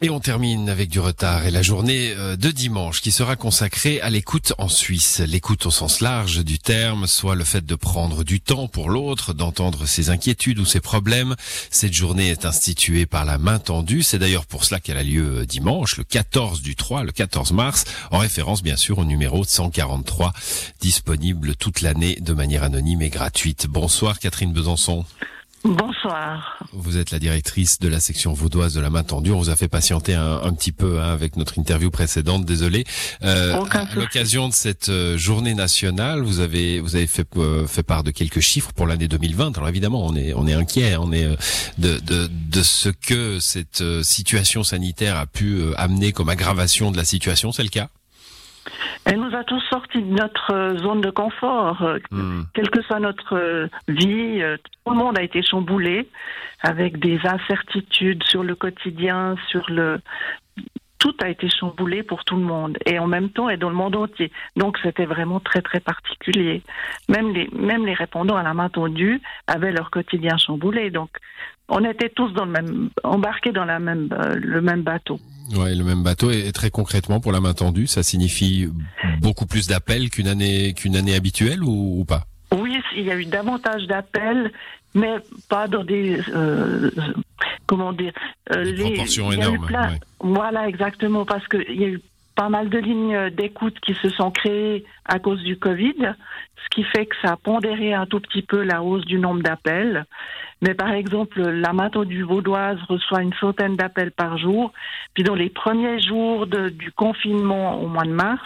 Et on termine avec du retard et la journée euh, de dimanche qui sera consacrée à l'écoute en Suisse. L'écoute au sens large du terme, soit le fait de prendre du temps pour l'autre, d'entendre ses inquiétudes ou ses problèmes. Cette journée est instituée par la main tendue. C'est d'ailleurs pour cela qu'elle a lieu euh, dimanche, le 14 du 3, le 14 mars, en référence bien sûr au numéro 143, disponible toute l'année de manière anonyme et gratuite. Bonsoir Catherine Besançon. Bonsoir. Vous êtes la directrice de la section vaudoise de la main tendue. On vous a fait patienter un, un petit peu hein, avec notre interview précédente. Désolé. Euh, à l'occasion de cette euh, journée nationale, vous avez vous avez fait euh, fait part de quelques chiffres pour l'année 2020. Alors évidemment, on est on est inquiet, on est de, de de ce que cette situation sanitaire a pu amener comme aggravation de la situation. C'est le cas? Elle nous a tous sortis de notre euh, zone de confort, euh, hmm. quelle que soit notre euh, vie. Tout le monde a été chamboulé avec des incertitudes sur le quotidien, sur le tout a été chamboulé pour tout le monde et en même temps et dans le monde entier. Donc c'était vraiment très très particulier. Même les même les répondants à la main tendue avaient leur quotidien chamboulé. Donc on était tous dans le même embarqués dans la même le même bateau. Ouais, le même bateau et très concrètement pour la main tendue, ça signifie beaucoup plus d'appels qu'une année qu'une année habituelle ou, pas? Oui, il y a eu davantage d'appels, mais pas dans des euh, comment dire euh, des proportions énormes. Voilà, exactement, parce qu'il y a eu pas mal de lignes d'écoute qui se sont créées à cause du Covid, ce qui fait que ça a pondéré un tout petit peu la hausse du nombre d'appels. Mais par exemple, la Mato du Vaudoise reçoit une centaine d'appels par jour. Puis dans les premiers jours de, du confinement au mois de mars,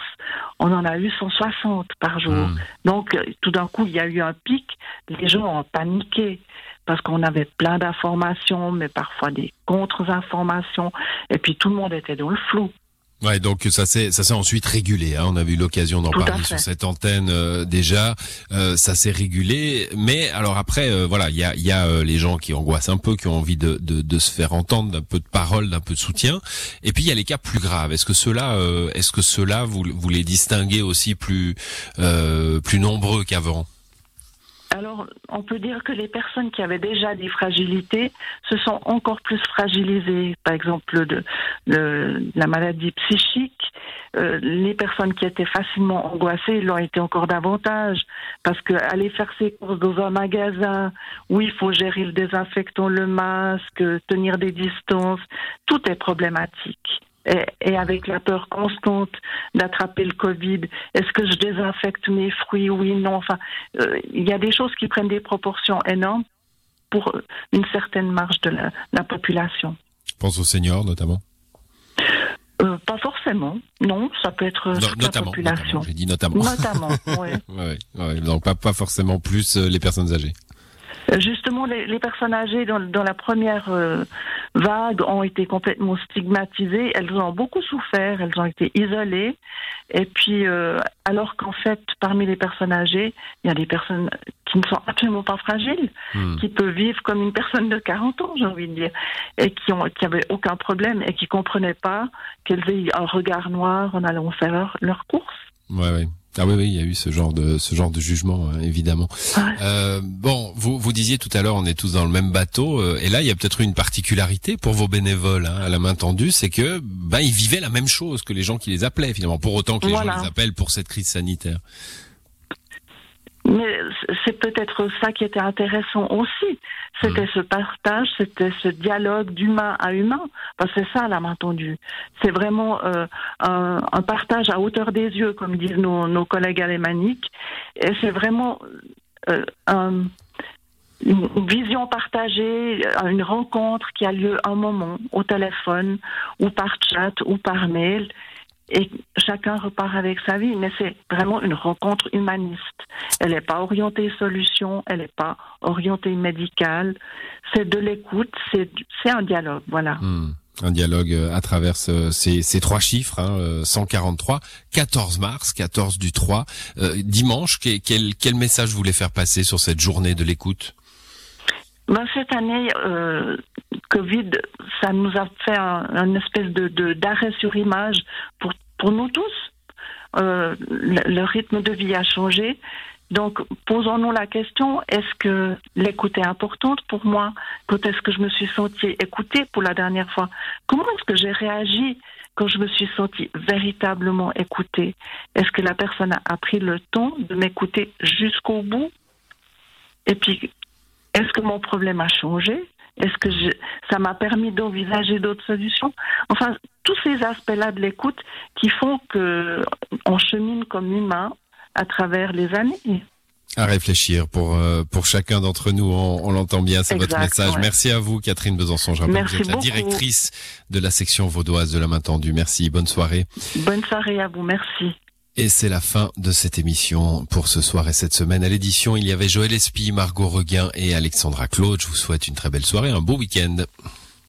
on en a eu 160 par jour. Hmm. Donc tout d'un coup, il y a eu un pic. Les gens ont paniqué parce qu'on avait plein d'informations, mais parfois des contre-informations. Et puis tout le monde était dans le flou. Ouais, donc ça s'est ça s'est ensuite régulé. Hein. On a eu l'occasion d'en parler sur cette antenne euh, déjà. Euh, ça s'est régulé, mais alors après, euh, voilà, il y a y a les gens qui angoissent un peu, qui ont envie de de, de se faire entendre, d'un peu de parole, d'un peu de soutien. Et puis il y a les cas plus graves. Est-ce que cela est-ce que cela vous vous les distinguez aussi plus plus nombreux qu'avant? Alors, on peut dire que les personnes qui avaient déjà des fragilités se sont encore plus fragilisées. Par exemple, la maladie psychique, euh, les personnes qui étaient facilement angoissées l'ont été encore davantage. Parce que aller faire ses courses dans un magasin où il faut gérer le désinfectant, le masque, tenir des distances, tout est problématique et, avec la peur constante d'attraper le Covid. Est-ce que je désinfecte mes fruits? Oui, non. Enfin, euh, il y a des choses qui prennent des proportions énormes pour une certaine marge de la, population. Je pense aux seniors notamment. Euh, pas forcément, non, ça peut être non, toute la population. J'ai dit notamment. Notamment, oui. donc pas, pas forcément plus euh, les personnes âgées. Justement, les, les, personnes âgées dans, dans la première euh, vague ont été complètement stigmatisées. Elles ont beaucoup souffert, elles ont été isolées. Et puis, euh, alors qu'en fait, parmi les personnes âgées, il y a des personnes qui ne sont absolument pas fragiles, hmm. qui peuvent vivre comme une personne de 40 ans, j'ai envie de dire, et qui ont qui avaient aucun problème et qui comprenaient pas qu'elles aient un regard noir en allant faire leur, leur course. Ouais, ouais. Ah oui, oui, il y a eu ce genre de ce genre de jugement, hein, évidemment. Euh, bon, vous vous disiez tout à l'heure, on est tous dans le même bateau, euh, et là, il y a peut-être une particularité pour vos bénévoles hein, à la main tendue, c'est que ben ils vivaient la même chose que les gens qui les appelaient finalement, pour autant que les gens les appellent pour cette crise sanitaire. Mais c'est peut-être ça qui était intéressant aussi. C'était mm. ce partage, c'était ce dialogue d'humain à humain. Parce que c'est ça la main tendue. C'est vraiment euh, un, partage à hauteur des yeux, comme disent nos, collègues alémaniques. Et c'est vraiment euh, une vision partagée, une rencontre qui a lieu un moment au téléphone ou par chat ou par mail et chacun repart avec sa vie, mais c'est vraiment une rencontre humaniste. Elle n'est pas orientée solution, elle n'est pas orientée médicale, c'est de l'écoute, c'est un dialogue, voilà. Hmm. Un dialogue euh, à travers ces, ces trois chiffres, hein, 143, 14 mars, 14 du 3, euh, dimanche. Quel, quel message vous voulez faire passer sur cette journée de l'écoute? Ben, Cette année, euh, Covid, ça nous a fait un, espèce de d'arrêt sur image pour pour nous tous. Euh, le, rythme de vie a changé. Donc, posons-nous la question, est-ce que l'écoute est importante pour moi? Quand est-ce que je me suis sentie écoutée pour la dernière fois? Comment est-ce que j'ai réagi quand je me suis sentie véritablement écoutée? Est-ce que la personne a pris le temps de m'écouter jusqu'au bout? Et puis, est-ce que mon problème a changé? Est-ce que ça m'a permis d'envisager d'autres solutions? Enfin, tous ces aspects-là de l'écoute qui font qu'on chemine comme humain à travers les années. À réfléchir pour euh, pour chacun d'entre nous, on, l'entend bien, c'est votre message. Merci à vous, Catherine Besançon. Je rappelle que vous êtes la directrice de la section vaudoise de la main tendue. Merci, bonne soirée. Bonne soirée à vous, merci. Et c'est la fin de cette émission pour ce soir et cette semaine. À l'édition, il y avait Joël Espy, Margot Reguin et Alexandra Claude. Je vous souhaite une très belle soirée, un beau week-end.